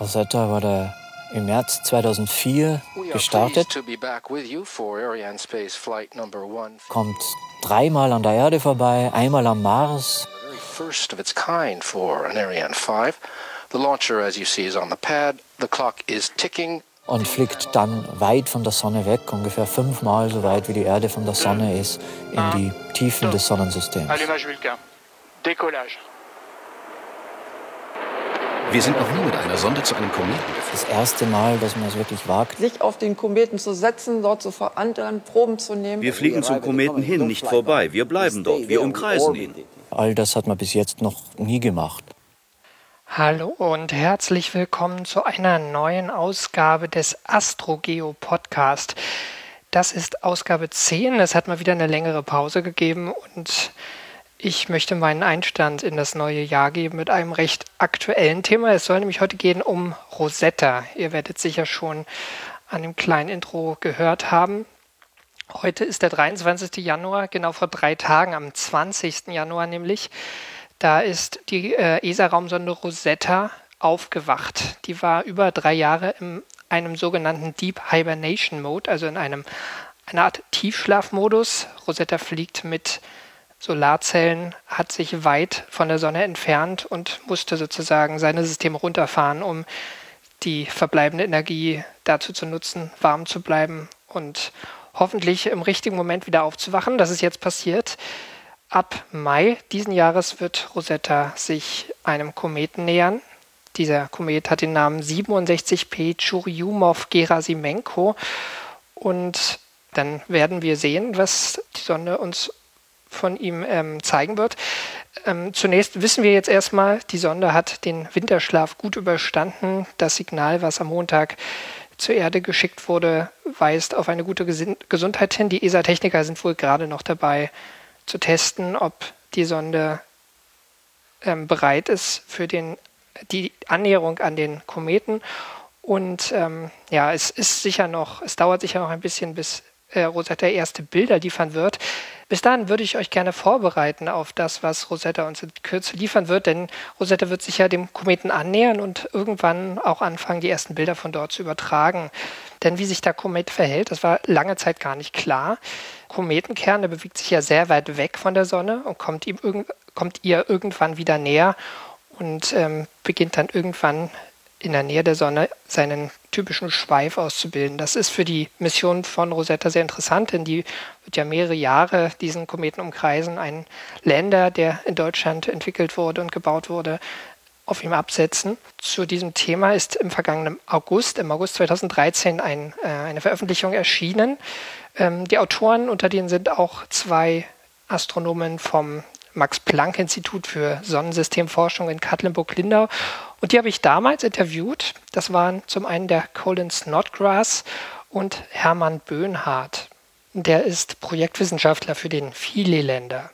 Rosetta wurde im März 2004 gestartet. Kommt dreimal an der Erde vorbei, einmal am Mars. First of its kind for an Ariane 5. The launcher, as you see, is on the pad. The clock is ticking und fliegt dann weit von der Sonne weg, ungefähr fünfmal so weit wie die Erde von der Sonne ist, in die Tiefen des Sonnensystems. Wir sind noch nie mit einer Sonde zu einem Kometen geflogen. Das erste Mal, dass man es wirklich wagt. Sich auf den Kometen zu setzen, dort zu verankern, Proben zu nehmen. Wir fliegen zum Kometen hin, nicht vorbei. Wir bleiben dort. Wir umkreisen ihn. All das hat man bis jetzt noch nie gemacht. Hallo und herzlich willkommen zu einer neuen Ausgabe des AstroGeo Podcast. Das ist Ausgabe 10. Es hat mal wieder eine längere Pause gegeben und ich möchte meinen Einstand in das neue Jahr geben mit einem recht aktuellen Thema. Es soll nämlich heute gehen um Rosetta. Ihr werdet sicher schon an dem kleinen Intro gehört haben. Heute ist der 23. Januar, genau vor drei Tagen, am 20. Januar nämlich. Da ist die äh, ESA-Raumsonde Rosetta aufgewacht. Die war über drei Jahre in einem sogenannten Deep Hibernation Mode, also in einem einer Art Tiefschlafmodus. Rosetta fliegt mit Solarzellen, hat sich weit von der Sonne entfernt und musste sozusagen seine Systeme runterfahren, um die verbleibende Energie dazu zu nutzen, warm zu bleiben und hoffentlich im richtigen Moment wieder aufzuwachen. Das ist jetzt passiert. Ab Mai diesen Jahres wird Rosetta sich einem Kometen nähern. Dieser Komet hat den Namen 67P Churyumov-Gerasimenko und dann werden wir sehen, was die Sonne uns von ihm ähm, zeigen wird. Ähm, zunächst wissen wir jetzt erstmal, die Sonde hat den Winterschlaf gut überstanden. Das Signal, was am Montag zur Erde geschickt wurde, weist auf eine gute Gesundheit hin. Die ESA-Techniker sind wohl gerade noch dabei zu testen, ob die Sonde ähm, bereit ist für den, die Annäherung an den Kometen. Und ähm, ja, es ist sicher noch, es dauert sicher noch ein bisschen, bis äh, Rosetta erste Bilder liefern wird. Bis dahin würde ich euch gerne vorbereiten auf das, was Rosetta uns in Kürze liefern wird, denn Rosetta wird sich ja dem Kometen annähern und irgendwann auch anfangen, die ersten Bilder von dort zu übertragen. Denn wie sich der Komet verhält, das war lange Zeit gar nicht klar. Kometenkern, der bewegt sich ja sehr weit weg von der Sonne und kommt, ihm kommt ihr irgendwann wieder näher und ähm, beginnt dann irgendwann in der Nähe der Sonne seinen typischen Schweif auszubilden. Das ist für die Mission von Rosetta sehr interessant, denn die wird ja mehrere Jahre diesen Kometen umkreisen. Ein Länder, der in Deutschland entwickelt wurde und gebaut wurde, auf ihm absetzen. Zu diesem Thema ist im vergangenen August, im August 2013, ein, äh, eine Veröffentlichung erschienen. Ähm, die Autoren, unter denen sind auch zwei Astronomen vom Max-Planck-Institut für Sonnensystemforschung in Katlenburg-Lindau und die habe ich damals interviewt. Das waren zum einen der Colin Snodgrass und Hermann Böhnhardt. Der ist Projektwissenschaftler für den Philae-Länder.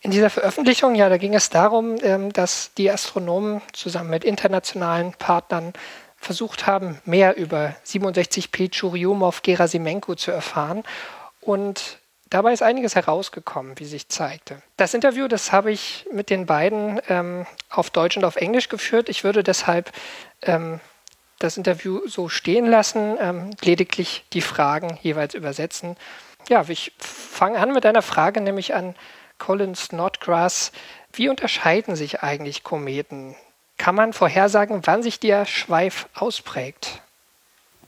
In dieser Veröffentlichung, ja, da ging es darum, ähm, dass die Astronomen zusammen mit internationalen Partnern versucht haben, mehr über 67P Churyumov-Gerasimenko zu erfahren und Dabei ist einiges herausgekommen, wie sich zeigte. Das Interview, das habe ich mit den beiden ähm, auf Deutsch und auf Englisch geführt. Ich würde deshalb ähm, das Interview so stehen lassen, ähm, lediglich die Fragen jeweils übersetzen. Ja, ich fange an mit einer Frage, nämlich an Colin Snodgrass. Wie unterscheiden sich eigentlich Kometen? Kann man vorhersagen, wann sich der Schweif ausprägt?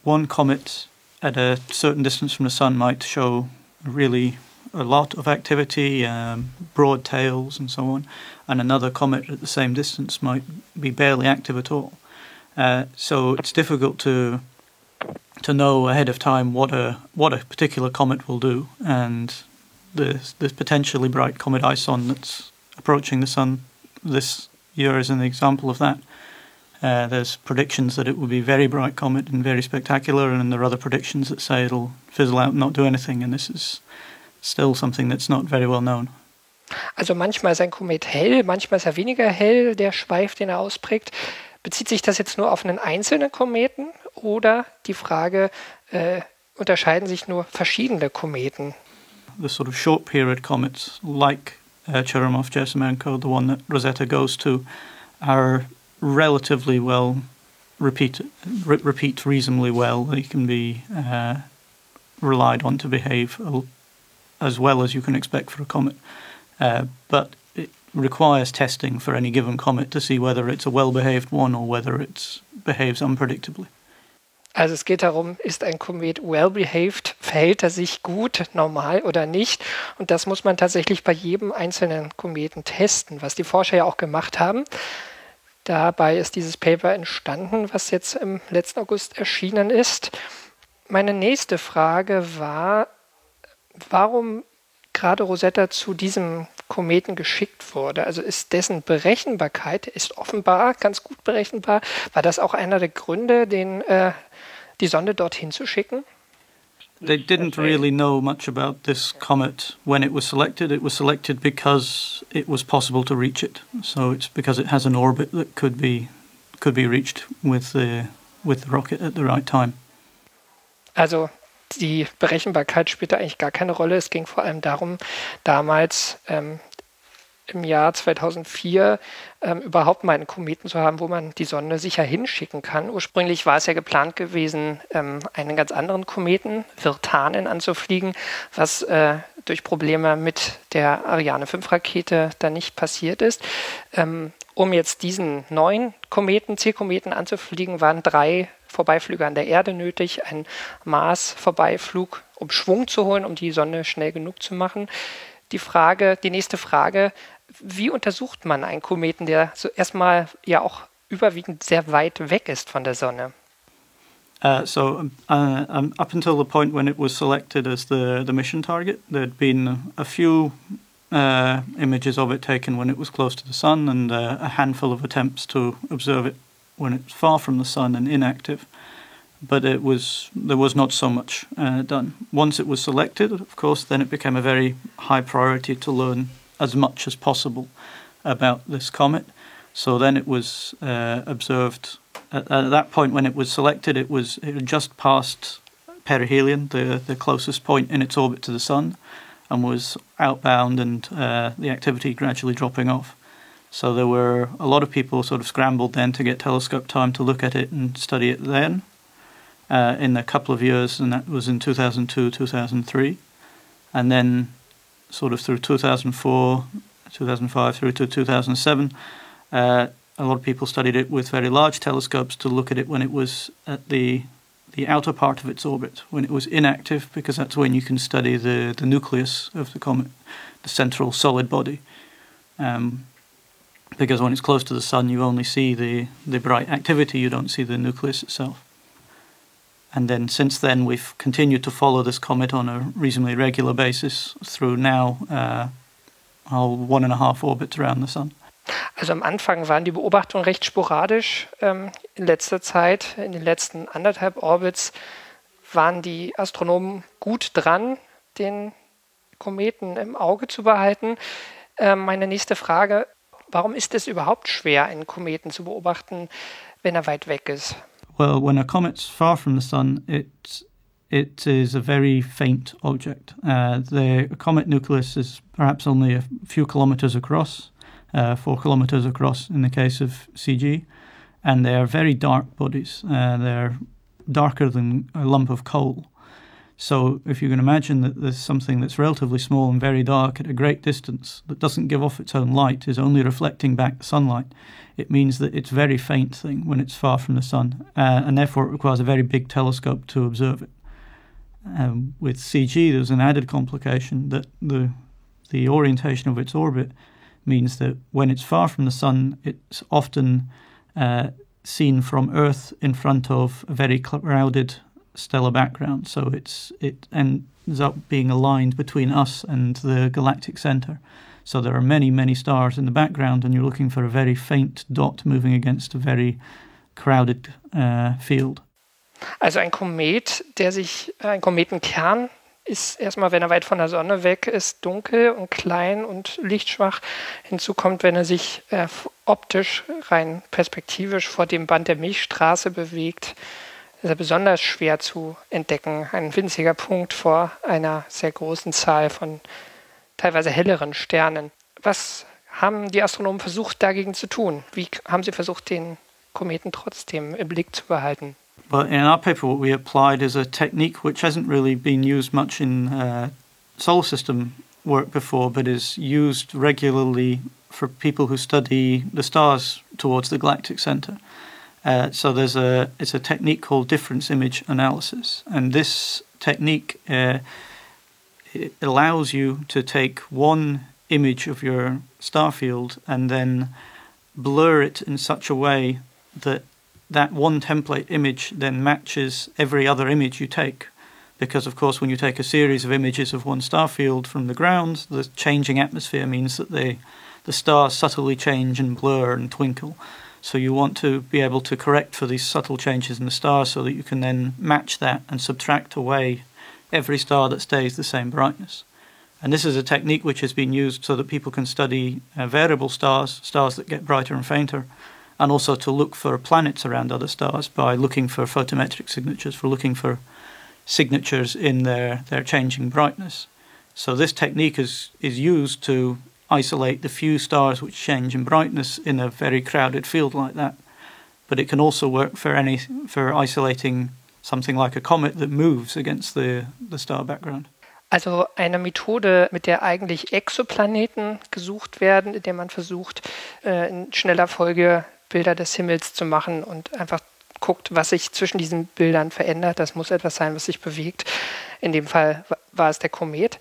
One comet at a certain distance from the sun might show really a lot of activity, um, broad tails, and so on, and another comet at the same distance might be barely active at all. Uh, so it's difficult to to know ahead of time what a what a particular comet will do, and the this potentially bright comet Ison that's approaching the sun this year is an example of that. Uh, there's predictions that it will be very bright comet and very spectacular, and there are other predictions that say it'll fizzle out and not do anything, and this is still something that's not very well known. Also manchmal ist ein Komet hell, manchmal ist er weniger hell, der Schweif, den er ausprägt. Bezieht sich das jetzt nur auf einen einzelnen Kometen oder die Frage, äh, unterscheiden sich nur verschiedene Kometen? The sort of short period comets like uh, Churyumov-Gerasimenko, the one that Rosetta goes to, are relatively well repeat re- repeat reasonably well. They can be uh, relied on to behave as well as you can expect for a comet. Uh, but it requires testing for any given comet to see whether it's a well behaved one or whether it behaves unpredictably. Also es geht darum, ist ein Komet well behaved, verhält er sich gut, normal oder nicht? Und das muss man tatsächlich bei jedem einzelnen Kometen testen, was die Forscher ja auch gemacht haben. Dabei ist dieses Paper entstanden, was jetzt im letzten August erschienen ist. Meine nächste Frage war, warum gerade Rosetta zu diesem Kometen geschickt wurde. Also ist dessen Berechenbarkeit ist offenbar ganz gut berechenbar. War das auch einer der Gründe, den, äh, die Sonde dorthin zu schicken? They didn't really know much about this comet when it was selected. It was selected because it was possible to reach it. So it's because it has an orbit that could be could be reached with the with the rocket at the right time. Also die Berechenbarkeit spielte eigentlich gar keine Rolle. Es ging vor allem darum, damals ähm, im Jahr 2004 ähm, überhaupt mal einen Kometen zu haben, wo man die Sonne sicher hinschicken kann. Ursprünglich war es ja geplant gewesen, ähm, einen ganz anderen Kometen, Virtanen, anzufliegen, was äh, durch Probleme mit der Ariane 5 Rakete dann nicht passiert ist. Ähm, um jetzt diesen neuen Kometen, C-Kometen anzufliegen, waren drei Vorbeiflüge an der Erde nötig, ein Mars-Vorbeiflug, um Schwung zu holen, um die Sonne schnell genug zu machen. Die Frage, die nächste Frage, wie untersucht man einen Kometen, der so erstmal ja auch überwiegend sehr weit weg ist von der Sonne? Uh, so uh, um, up until the point when it was selected as the, the mission target, there'd been a few uh, images of it taken when it was close to the sun and uh, a handful of attempts to observe it when it's far from the sun and inactive. But it was there was not so much uh, done. Once it was selected, of course, then it became a very high priority to learn as much as possible about this comet. So then it was uh, observed at, at, that point when it was selected. It was it had just passed perihelion, the the closest point in its orbit to the sun, and was outbound, and uh, the activity gradually dropping off. So there were a lot of people sort of scrambled then to get telescope time to look at it and study it then. Uh, in a couple of years, and that was in 2002, 2003, and then sort of through 2004, 2005 through to 2007. Uh, a lot of people studied it with very large telescopes to look at it when it was at the the outer part of its orbit, when it was inactive, because that's when you can study the, the nucleus of the comet, the central solid body. Um, because when it's close to the sun, you only see the, the bright activity, you don't see the nucleus itself. And then since then, we've continued to follow this comet on a reasonably regular basis through now uh, one and a half orbits around the sun. Also am Anfang waren die Beobachtungen recht sporadisch. Ähm, in letzter Zeit, in den letzten anderthalb Orbits, waren die Astronomen gut dran, den Kometen im Auge zu behalten. Ähm, meine nächste Frage, warum ist es überhaupt schwer, einen Kometen zu beobachten, wenn er weit weg ist? Well, when a comet's far from the sun, it it is a very faint object. Uh, the comet nucleus is perhaps only a few kilometers across, uh, four kilometers across in the case of CG, and they are very dark bodies. Uh, they're darker than a lump of coal. So if you can imagine that there's something that's relatively small and very dark at a great distance that doesn't give off its own light, is only reflecting back the sunlight, it means that it's a very faint thing when it's far from the sun, uh, and therefore it requires a very big telescope to observe it. Um, with CG, there's an added complication that the the orientation of its orbit means that when it's far from the sun, it's often uh, seen from Earth in front of a very crowded stellar background, so it's it ends up being aligned between us and the galactic center. So there are many, many stars in the background, and you're looking for a very faint dot moving against a very crowded uh, field. Also ein Komet, der sich, äh, ein Kometenkern ist erstmal, wenn er weit von der Sonne weg ist, dunkel und klein und lichtschwach. Hinzu kommt, wenn er sich äh, optisch, rein perspektivisch vor dem Band der Milchstraße bewegt, ist er besonders schwer zu entdecken. Ein winziger Punkt vor einer sehr großen Zahl von teilweise helleren Sternen. Was haben die Astronomen versucht dagegen zu tun? Wie haben sie versucht, den Kometen trotzdem im Blick zu behalten. But in our paper, what we applied is a technique which hasn't really been used much in uh, solar system work before, but is used regularly for people who study the stars towards the galactic center. Uh, so there's a it's a technique called difference image analysis, and this technique uh, allows you to take one image of your star field and then blur it in such a way that that one template image then matches every other image you take. Because, of course, when you take a series of images of one star field from the ground, the changing atmosphere means that they, the stars subtly change and blur and twinkle. So you want to be able to correct for these subtle changes in the star so that you can then match that and subtract away every star that stays the same brightness. And this is a technique which has been used so that people can study uh, variable stars, stars that get brighter and fainter, and also to look for planets around other stars by looking for photometric signatures, for looking for signatures in their, their changing brightness. So this technique is, is used to isolate the few stars which change in brightness in a very crowded field like that. But it can also work for any for isolating something like a comet that moves against the, the star background. Also eine Methode, mit der eigentlich Exoplaneten gesucht werden, in der man versucht, äh, in schneller Folge Bilder des Himmels zu machen und einfach guckt, was sich zwischen diesen Bildern verändert. Das muss etwas sein, was sich bewegt. In dem Fall war es der Komet.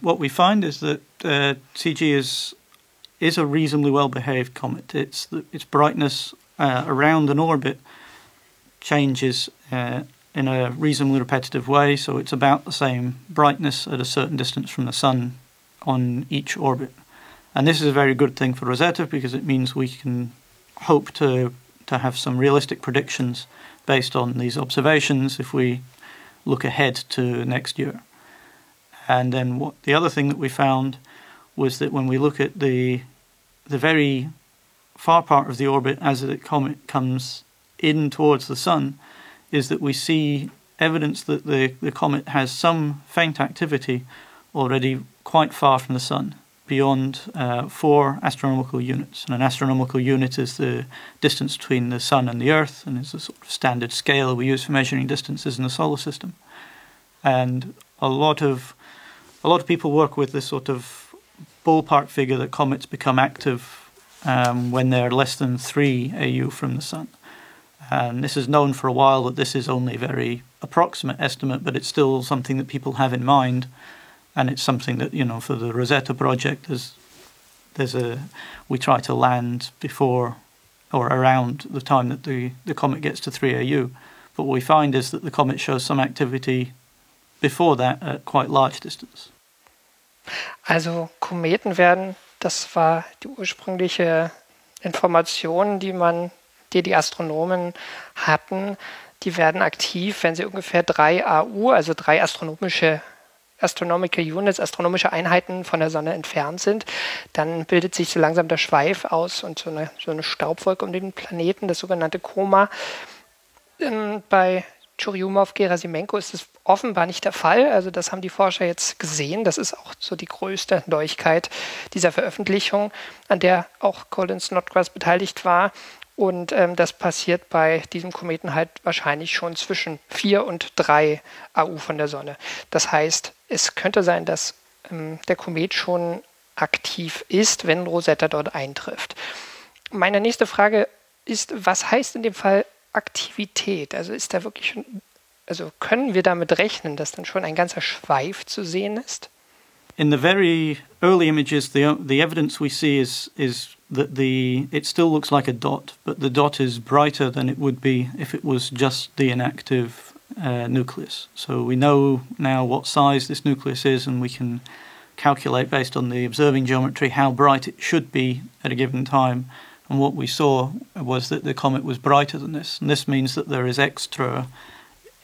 What we find is that uh, CG is is a reasonably well behaved comet. Its its brightness uh, around an orbit changes uh, in a reasonably repetitive way, so it's about the same brightness at a certain distance from the sun on each orbit. And this is a very good thing for Rosetta because it means we can hope to to have some realistic predictions based on these observations if we look ahead to next year. And then what the other thing that we found was that when we look at the the very far part of the orbit as the comet comes in towards the sun, is that we see evidence that the, the comet has some faint activity already quite far from the sun beyond uh, four astronomical units. And an astronomical unit is the distance between the Sun and the Earth, and it's a sort of standard scale we use for measuring distances in the solar system. And a lot of a lot of people work with this sort of ballpark figure that comets become active um, when they're less than three AU from the Sun. And this is known for a while that this is only a very approximate estimate, but it's still something that people have in mind and it's something that you know for the Rosetta project there's there's a we try to land before or around the time that the the comet gets to 3 AU but what we find is that the comet shows some activity before that at quite large distance. Also Kometen werden das war die ursprüngliche Information die man die die Astronomen hatten. Die werden aktiv wenn sie ungefähr 3 AU also drei astronomische Astronomical Units, astronomische Einheiten von der Sonne entfernt sind, dann bildet sich so langsam der Schweif aus und so eine, so eine Staubwolke um den Planeten, das sogenannte Koma. Ähm, bei Churyumov, Gerasimenko ist es offenbar nicht der Fall. Also das haben die Forscher jetzt gesehen. Das ist auch so die größte Neuigkeit dieser Veröffentlichung, an der auch Colin Snodgrass beteiligt war. Und ähm, das passiert bei diesem Kometen halt wahrscheinlich schon zwischen 4 und 3 AU von der Sonne. Das heißt, es könnte sein, dass ähm, der Komet schon aktiv ist, wenn Rosetta dort eintrifft. Meine nächste Frage ist, was heißt in dem Fall Aktivität? Also ist da wirklich schon, also können wir damit rechnen, dass dann schon ein ganzer Schweif zu sehen ist? In the very early images, the the evidence we see is is that the it still looks like a dot, but the dot is brighter than it would be if it was just the inactive uh, nucleus. So we know now what size this nucleus is, and we can calculate based on the observing geometry how bright it should be at a given time. And what we saw was that the comet was brighter than this, and this means that there is extra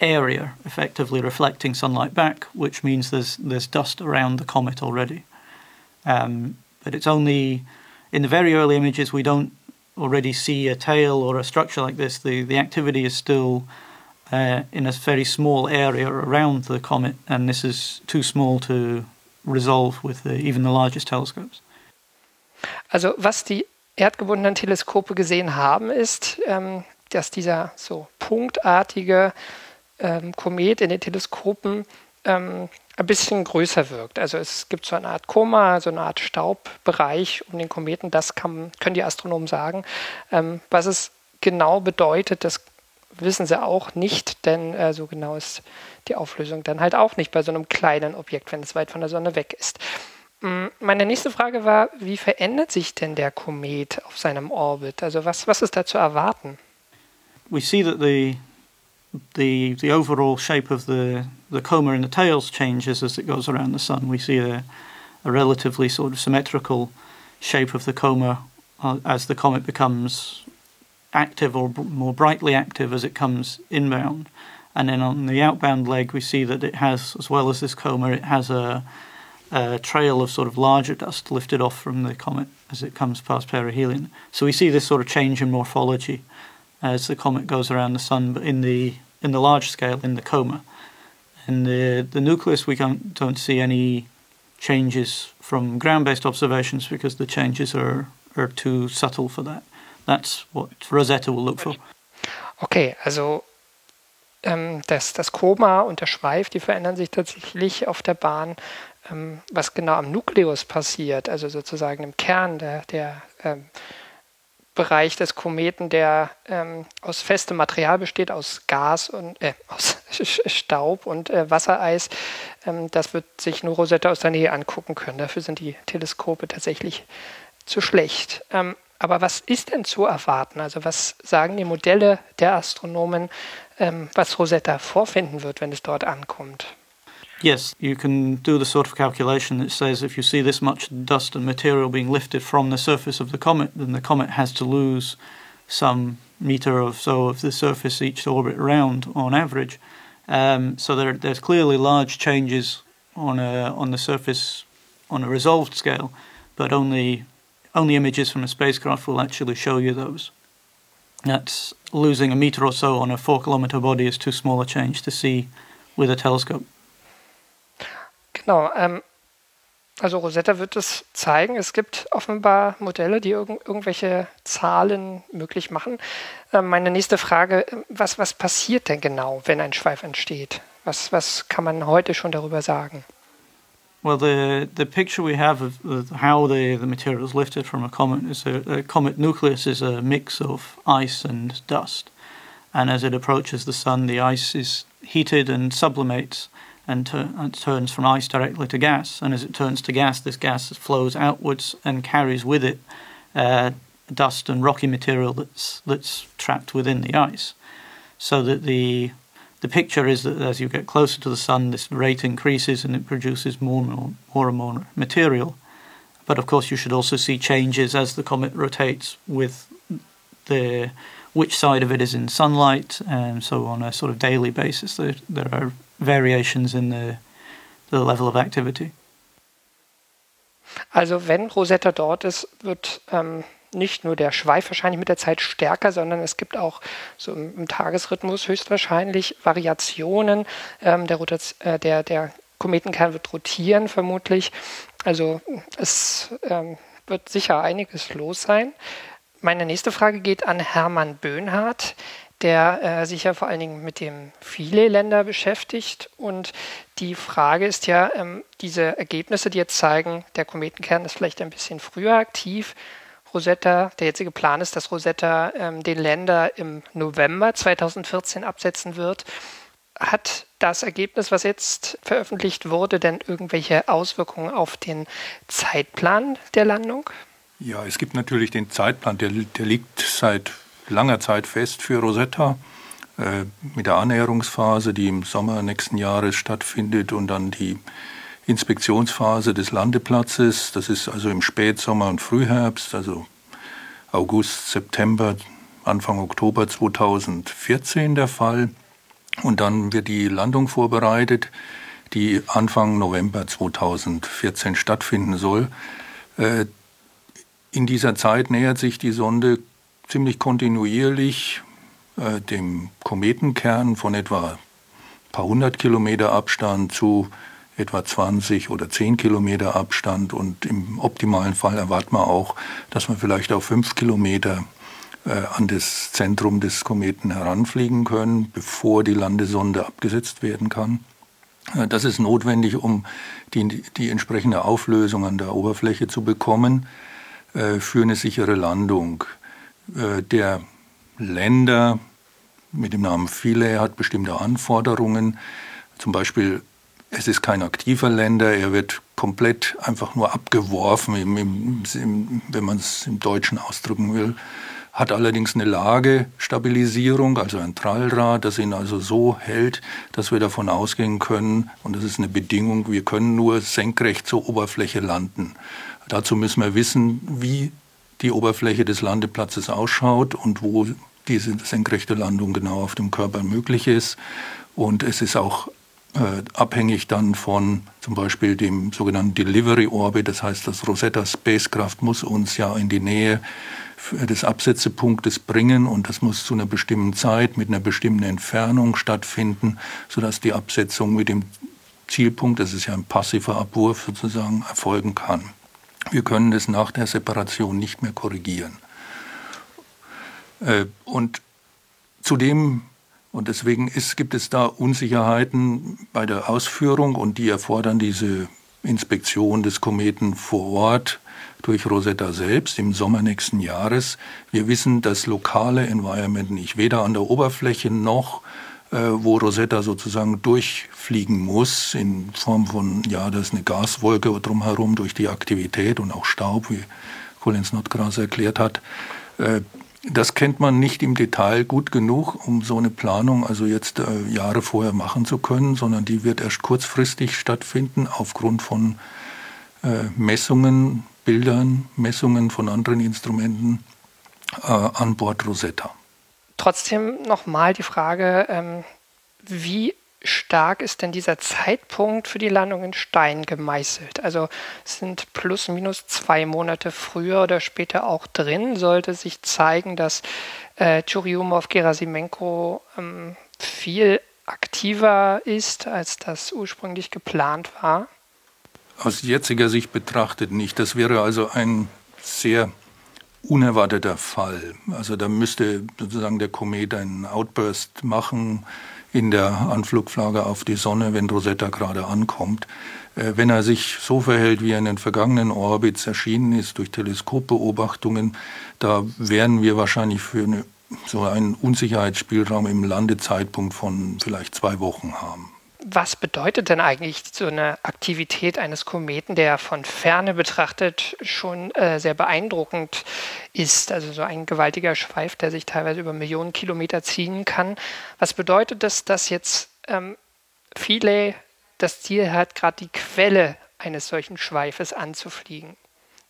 area effectively reflecting sunlight back, which means there's there's dust around the comet already. Um, but it's only in the very early images we don't already see a tail or a structure like this. The the activity is still uh, in a very small area around the comet, and this is too small to resolve with the, even the largest telescopes. Also was die erdgebundenen Teleskope gesehen haben, ist, ähm, dass dieser so punktartige Komet in den Teleskopen ähm, ein bisschen größer wirkt. Also es gibt so eine Art Koma, so eine Art Staubbereich um den Kometen. Das kann, können die Astronomen sagen. Ähm, was es genau bedeutet, das wissen sie auch nicht, denn äh, so genau ist die Auflösung dann halt auch nicht bei so einem kleinen Objekt, wenn es weit von der Sonne weg ist. Mm, meine nächste Frage war, wie verändert sich denn der Komet auf seinem Orbit? Also was, was ist da zu erwarten? We see that the the the overall shape of the the coma in the tails changes as it goes around the sun. We see a, a relatively sort of symmetrical shape of the coma uh, as the comet becomes active or more brightly active as it comes inbound. And then on the outbound leg, we see that it has, as well as this coma, it has a, a trail of sort of larger dust lifted off from the comet as it comes past perihelion. So we see this sort of change in morphology as the comet goes around the sun, but in the in the large scale, in the coma. In the the nucleus, we don't don't see any changes from ground-based observations because the changes are are too subtle for that. That's what Rosetta will look for. Okay, also ähm, das, das Koma und der Schweif, die verändern sich tatsächlich auf der Bahn. Ähm, was genau am Nukleus passiert, also sozusagen im Kern der, der ähm, Bereich des Kometen, der ähm, aus festem Material besteht, aus Gas und äh, aus Staub und äh, Wassereis. Ähm, das wird sich nur Rosetta aus der Nähe angucken können. Dafür sind die Teleskope tatsächlich zu schlecht. Ähm, aber was ist denn zu erwarten? Also was sagen die Modelle der Astronomen, ähm, was Rosetta vorfinden wird, wenn es dort ankommt? Yes, you can do the sort of calculation that says if you see this much dust and material being lifted from the surface of the comet, then the comet has to lose some meter or so of the surface each orbit round on average. Um, so there, there's clearly large changes on a, on the surface on a resolved scale, but only only images from a spacecraft will actually show you those. That's losing a meter or so on a four kilometer body is too small a change to see with a telescope. Genau, ähm, also Rosetta wird es zeigen. Es gibt offenbar Modelle, die irg irgendwelche Zahlen möglich machen. Ähm, meine nächste Frage, was, was passiert denn genau, wenn ein Schweif entsteht? Was, was kann man heute schon darüber sagen? Well, the the picture we have of, of how the, the material is lifted from a comet is a, a, comet nucleus is a mix of ice and dust, and as it approaches the sun, the ice is heated and sublimates and, and turns from ice directly to gas. And as it turns to gas, this gas flows outwards and carries with it uh, dust and rocky material that's that's trapped within the ice, so that the the picture is that as you get closer to the sun, this rate increases and it produces more and more, more and more material. But of course, you should also see changes as the comet rotates with the which side of it is in sunlight, and so on a sort of daily basis. There, there are variations in the, the level of activity. Also wenn Rosetta dort ist, wird ähm, nicht nur der Schweif wahrscheinlich mit der Zeit stärker, sondern es gibt auch so im, im Tagesrhythmus höchstwahrscheinlich Variationen. Ähm, der, äh, der, der Kometenkern wird rotieren vermutlich. Also es ähm, wird sicher einiges los sein. Meine nächste Frage geht an Hermann Böhnhardt, der äh, sich ja vor allen Dingen mit dem viele Länder beschäftigt. Und die Frage ist ja, ähm, diese Ergebnisse, die jetzt zeigen, der Kometenkern ist vielleicht ein bisschen früher aktiv, Rosetta, der jetzige Plan ist, dass Rosetta ähm, den Länder im November 2014 absetzen wird. Hat das Ergebnis, was jetzt veröffentlicht wurde, denn irgendwelche Auswirkungen auf den Zeitplan der Landung? Ja, es gibt natürlich den Zeitplan, der, der liegt seit langer Zeit fest für Rosetta äh, mit der Annäherungsphase, die im Sommer nächsten Jahres stattfindet und dann die Inspektionsphase des Landeplatzes. Das ist also im Spätsommer und Frühherbst, also August, September, Anfang Oktober 2014 der Fall. Und dann wird die Landung vorbereitet, die Anfang November 2014 stattfinden soll. Äh, in dieser Zeit nähert sich die Sonde ziemlich kontinuierlich äh, dem Kometenkern von etwa ein paar hundert Kilometer Abstand zu etwa 20 oder 10 Kilometer Abstand und im optimalen Fall erwartet man auch, dass man vielleicht auf 5 Kilometer äh, an das Zentrum des Kometen heranfliegen können, bevor die Landesonde abgesetzt werden kann. Äh, das ist notwendig, um die, die entsprechende Auflösung an der Oberfläche zu bekommen äh, für eine sichere Landung. Der Länder mit dem Namen Philae hat bestimmte Anforderungen. Zum Beispiel es ist kein aktiver Länder, er wird komplett einfach nur abgeworfen, im, im, im, wenn man es im Deutschen ausdrücken will. Hat allerdings eine Lagestabilisierung, also ein Trallrad, das ihn also so hält, dass wir davon ausgehen können, und das ist eine Bedingung, wir können nur senkrecht zur Oberfläche landen. Dazu müssen wir wissen, wie die Oberfläche des Landeplatzes ausschaut und wo diese senkrechte Landung genau auf dem Körper möglich ist. Und es ist auch äh, abhängig dann von zum Beispiel dem sogenannten Delivery Orbit. Das heißt, das Rosetta Spacecraft muss uns ja in die Nähe des Absetzepunktes bringen und das muss zu einer bestimmten Zeit mit einer bestimmten Entfernung stattfinden, sodass die Absetzung mit dem Zielpunkt, das ist ja ein passiver Abwurf sozusagen, erfolgen kann. Wir können das nach der Separation nicht mehr korrigieren. Äh, und zudem und deswegen ist, gibt es da Unsicherheiten bei der Ausführung und die erfordern diese Inspektion des Kometen vor Ort durch Rosetta selbst im Sommer nächsten Jahres. Wir wissen das lokale Environment nicht, weder an der Oberfläche noch wo Rosetta sozusagen durchfliegen muss in Form von, ja, da ist eine Gaswolke drumherum durch die Aktivität und auch Staub, wie Colin Snodgrass erklärt hat. Äh, das kennt man nicht im Detail gut genug, um so eine Planung also jetzt äh, Jahre vorher machen zu können, sondern die wird erst kurzfristig stattfinden aufgrund von äh, Messungen, Bildern, Messungen von anderen Instrumenten äh, an Bord Rosetta. Trotzdem nochmal die Frage, ähm, wie stark ist denn dieser Zeitpunkt für die Landung in Stein gemeißelt? Also sind plus minus zwei Monate früher oder später auch drin, sollte sich zeigen, dass äh, Churyumov-Gerasimenko ähm, viel aktiver ist, als das ursprünglich geplant war? Aus jetziger Sicht betrachtet nicht. Das wäre also ein sehr unerwarteter Fall. Also da müsste sozusagen der Komet einen Outburst machen, in der Anflugflagge auf die Sonne, wenn Rosetta gerade ankommt. Äh, wenn er sich so verhält, wie er in den vergangenen Orbits erschienen ist, durch Teleskopbeobachtungen, da werden wir wahrscheinlich für eine, so einen Unsicherheitsspielraum im Landezeitpunkt von vielleicht zwei Wochen haben was bedeutet denn eigentlich so eine Aktivität eines Kometen, der von ferne betrachtet schon äh, sehr beeindruckend ist? Also so ein gewaltiger Schweif, der sich teilweise über Millionen Kilometer ziehen kann. Was bedeutet das, dass jetzt ähm, Philae das Ziel hat, gerade die Quelle eines solchen Schweifes anzufliegen?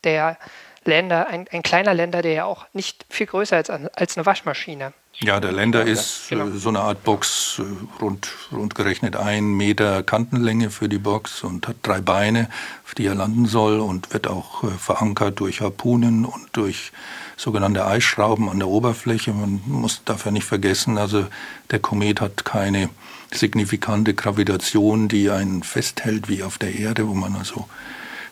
Der Länder, ein, ein kleiner Länder, der ja auch nicht viel größer ist als, als eine Waschmaschine. Ja, der Länder ist genau. Äh, so eine Art Box, äh, rund, rund gerechnet ein Meter Kantenlänge für die Box und hat drei Beine, auf die er landen soll und wird auch äh, verankert durch Harpunen und durch sogenannte Eisschrauben an der Oberfläche. Man muss dafür nicht vergessen, also der Komet hat keine signifikante Gravitation, die einen festhält wie auf der Erde, wo man also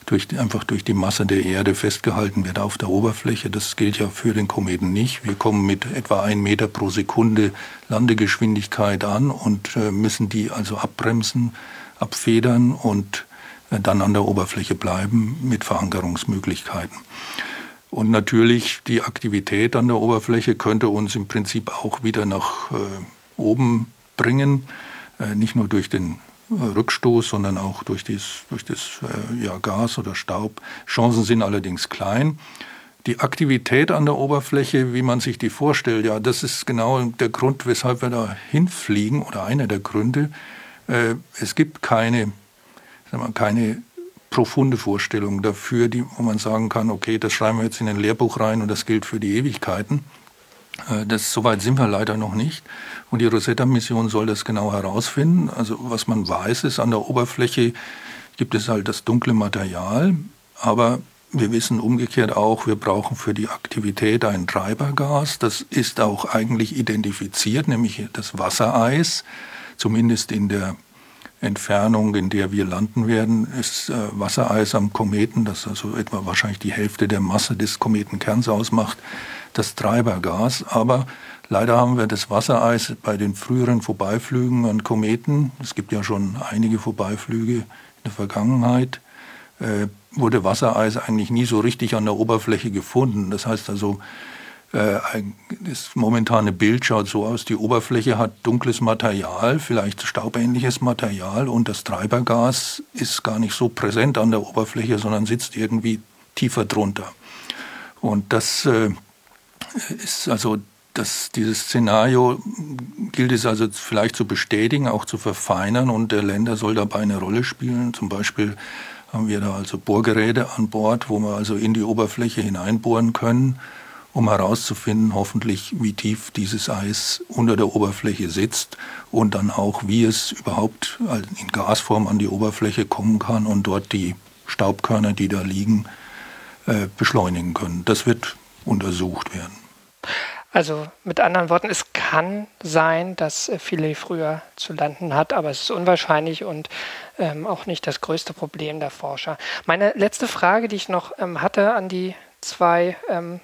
durch, einfach durch die Masse der Erde festgehalten wird auf der Oberfläche. Das gilt ja für den Kometen nicht. Wir kommen mit etwa ein Meter pro Sekunde Landegeschwindigkeit an und äh, müssen die also abbremsen, abfedern und äh, dann an der Oberfläche bleiben mit Verankerungsmöglichkeiten. Und natürlich die Aktivität an der Oberfläche könnte uns im Prinzip auch wieder nach äh, oben bringen, nicht nur durch den Rückstoß, sondern auch durch, dies, durch das äh, ja, Gas oder Staub. Chancen sind allerdings klein. Die Aktivität an der Oberfläche, wie man sich die vorstellt, ja, das ist genau der Grund, weshalb wir da hinfliegen oder einer der Gründe. Äh, es gibt keine, wir, keine profunde Vorstellung dafür, die, wo man sagen kann, okay, das schreiben wir jetzt in ein Lehrbuch rein und das gilt für die Ewigkeiten. Äh, das, soweit sind wir leider noch nicht. Und die Rosetta-Mission soll das genau herausfinden. Also was man weiß, ist, an der Oberfläche gibt es halt das dunkle Material, aber wir wissen umgekehrt auch, wir brauchen für die Aktivität ein Treibergas. Das ist auch eigentlich identifiziert, nämlich das Wassereis, zumindest in der Entfernung, in der wir landen werden, ist äh, Wassereis am Kometen, das also etwa wahrscheinlich die Hälfte der Masse des Kometenkerns ausmacht, das Treibergas. Aber leider haben wir das Wassereis bei den früheren Vorbeiflügen an Kometen, es gibt ja schon einige Vorbeiflüge in der Vergangenheit, äh, wurde Wassereis eigentlich nie so richtig an der Oberfläche gefunden. Das heißt also, das momentane Bild schaut so aus, die Oberfläche hat dunkles Material, vielleicht staubähnliches Material und das Treibergas ist gar nicht so präsent an der Oberfläche, sondern sitzt irgendwie tiefer drunter. Und das äh, ist also das, dieses Szenario gilt es also vielleicht zu bestätigen, auch zu verfeinern und der Länder soll dabei eine Rolle spielen. Zum Beispiel haben wir da also Bohrgeräte an Bord, wo wir also in die Oberfläche hineinbohren können um herauszufinden, hoffentlich, wie tief dieses Eis unter der Oberfläche sitzt und dann auch, wie es überhaupt in Gasform an die Oberfläche kommen kann und dort die Staubkörner, die da liegen, äh, beschleunigen können. Das wird untersucht werden. Also mit anderen Worten, es kann sein, dass Philae früher zu landen hat, aber es ist unwahrscheinlich und ähm, auch nicht das größte Problem der Forscher. Meine letzte Frage, die ich noch ähm, hatte an die zwei ähm,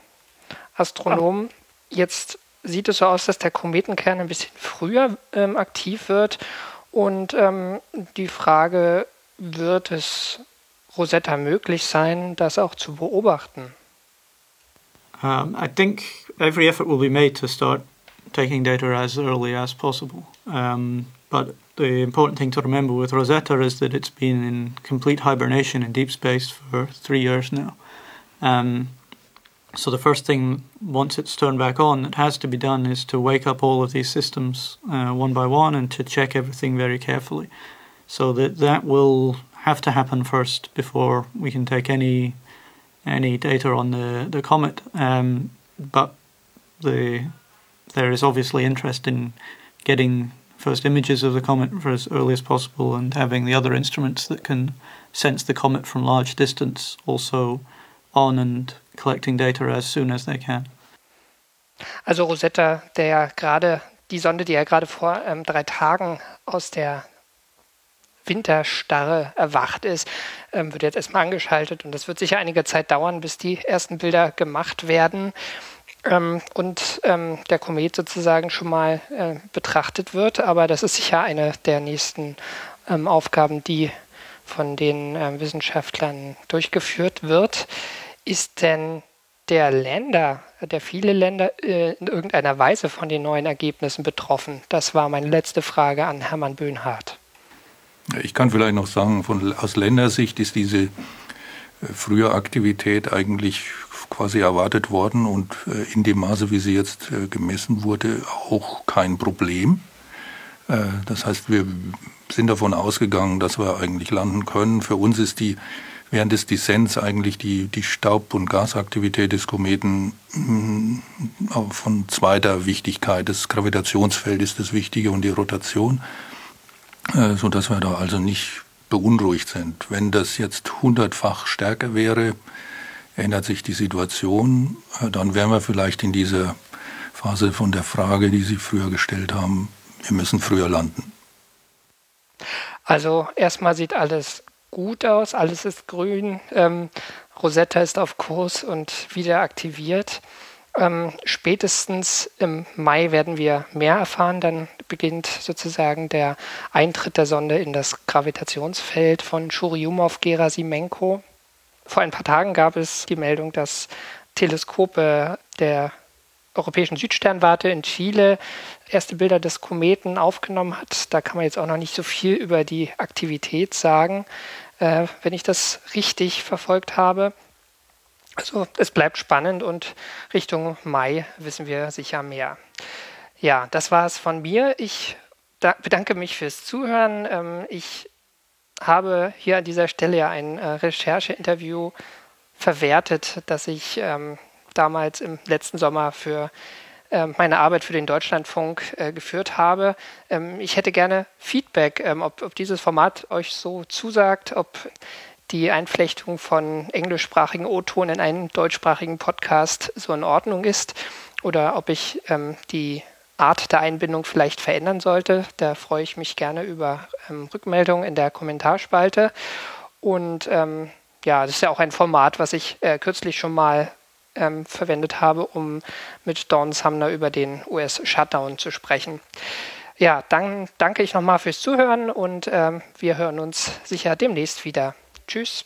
Astronomen. Jetzt sieht es so aus, dass der Kometenkern ein bisschen früher ähm, aktiv wird. Und ähm, die Frage, wird es Rosetta möglich sein, das auch zu beobachten? Um, I think every effort will be made to start taking data as early as possible. Um, but the important thing to remember with Rosetta is that it's been in complete hibernation in deep space for three years now. Um, So the first thing, once it's turned back on, that has to be done is to wake up all of these systems uh, one by one and to check everything very carefully. So that that will have to happen first before we can take any any data on the the comet. Um, but the there is obviously interest in getting first images of the comet for as early as possible and having the other instruments that can sense the comet from large distance also on and collecting data as soon as they can. Also Rosetta, der gerade die Sonde, die ja gerade vor ähm, drei Tagen aus der Winterstarre erwacht ist, ähm, wird jetzt erstmal angeschaltet und das wird sicher einige Zeit dauern, bis die ersten Bilder gemacht werden ähm, und ähm, der Komet sozusagen schon mal äh, betrachtet wird. Aber das ist sicher eine der nächsten ähm, Aufgaben, die von den äh, Wissenschaftlern durchgeführt wird. Ist denn der Länder, der viele Länder äh, in irgendeiner Weise von den neuen Ergebnissen betroffen? Das war meine letzte Frage an Hermann Böhnhardt. Ich kann vielleicht noch sagen, von, aus Ländersicht ist diese äh, frühe Aktivität eigentlich quasi erwartet worden und äh, in dem Maße, wie sie jetzt gemessen wurde, auch kein Problem. Das heißt, wir sind davon ausgegangen, dass wir eigentlich landen können. Für uns ist die während des Descents eigentlich die, die Staub- und Gasaktivität des Kometen mm, von zweiter Wichtigkeit. Das Gravitationsfeld ist das Wichtige und die Rotation, äh, sodass wir da also nicht beunruhigt sind. Wenn das jetzt hundertfach stärker wäre, ändert sich die Situation, äh, dann wären wir vielleicht in dieser Phase von der Frage, die Sie früher gestellt haben, wir müssen früher landen. Also erstmal sieht alles gut aus, alles ist grün, ähm, Rosetta ist auf Kurs und wieder aktiviert. Ähm, spätestens im Mai werden wir mehr erfahren. Dann beginnt sozusagen der Eintritt der Sonde in das Gravitationsfeld von Churyumov-Gerasimenko. Vor ein paar Tagen gab es die Meldung, dass Teleskope der Europäischen Südsternwarte in Chile erste Bilder des Kometen aufgenommen hat. Da kann man jetzt auch noch nicht so viel über die Aktivität sagen, äh, wenn ich das richtig verfolgt habe. Also es bleibt spannend und Richtung Mai wissen wir sicher mehr. Ja, das war es von mir. Ich bedanke mich fürs Zuhören. Ähm, ich habe hier an dieser Stelle ja ein äh, Rechercheinterview verwertet, das ich ähm, damals im letzten Sommer für ähm, meine Arbeit für den Deutschlandfunk äh, geführt habe. Ähm, ich hätte gerne Feedback, ähm, ob, ob, dieses Format euch so zusagt, ob die Einflechtung von englischsprachigen O-Ton in einen deutschsprachigen Podcast so in Ordnung ist oder ob ich ähm, die Art der Einbindung vielleicht verändern sollte. Da freue ich mich gerne über ähm, Rückmeldungen in der Kommentarspalte. Und ähm, ja, das ist ja auch ein Format, was ich äh, kürzlich schon mal ähm, verwendet habe, um mit Dawn Sumner über den US-Shutdown zu sprechen. Ja, dann danke ich nochmal fürs Zuhören und ähm, wir hören uns sicher demnächst wieder. Tschüss.